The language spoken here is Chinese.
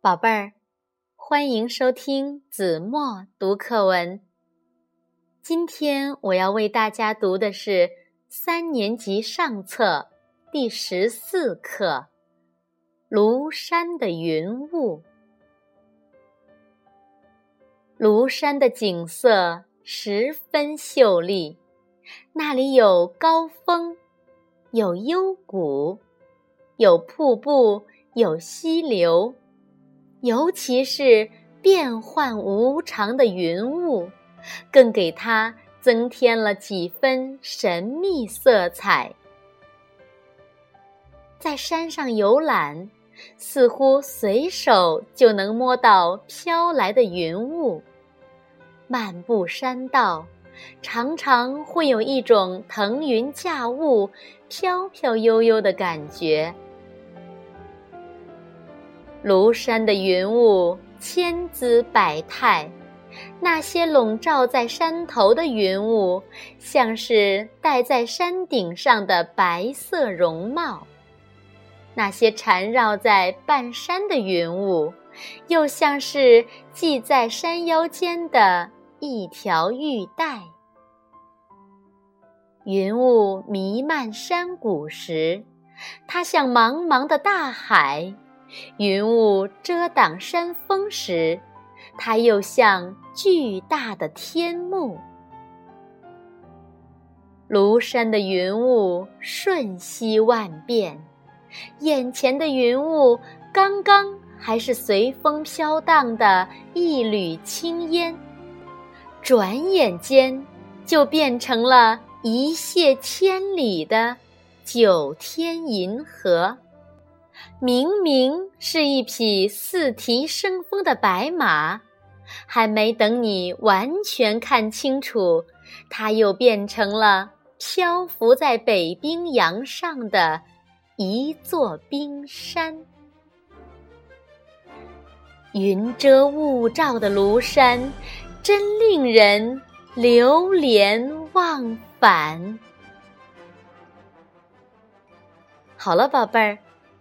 宝贝儿，欢迎收听子墨读课文。今天我要为大家读的是三年级上册第十四课《庐山的云雾》。庐山的景色十分秀丽，那里有高峰，有幽谷，有瀑布，有溪流。尤其是变幻无常的云雾，更给它增添了几分神秘色彩。在山上游览，似乎随手就能摸到飘来的云雾；漫步山道，常常会有一种腾云驾雾、飘飘悠悠的感觉。庐山的云雾千姿百态，那些笼罩在山头的云雾，像是戴在山顶上的白色绒帽；那些缠绕在半山的云雾，又像是系在山腰间的一条玉带。云雾弥漫山谷时，它像茫茫的大海。云雾遮挡山峰时，它又像巨大的天幕。庐山的云雾瞬息万变，眼前的云雾刚刚还是随风飘荡的一缕青烟，转眼间就变成了一泻千里的九天银河。明明是一匹四蹄生风的白马，还没等你完全看清楚，它又变成了漂浮在北冰洋上的一座冰山。云遮雾罩的庐山，真令人流连忘返。好了，宝贝儿。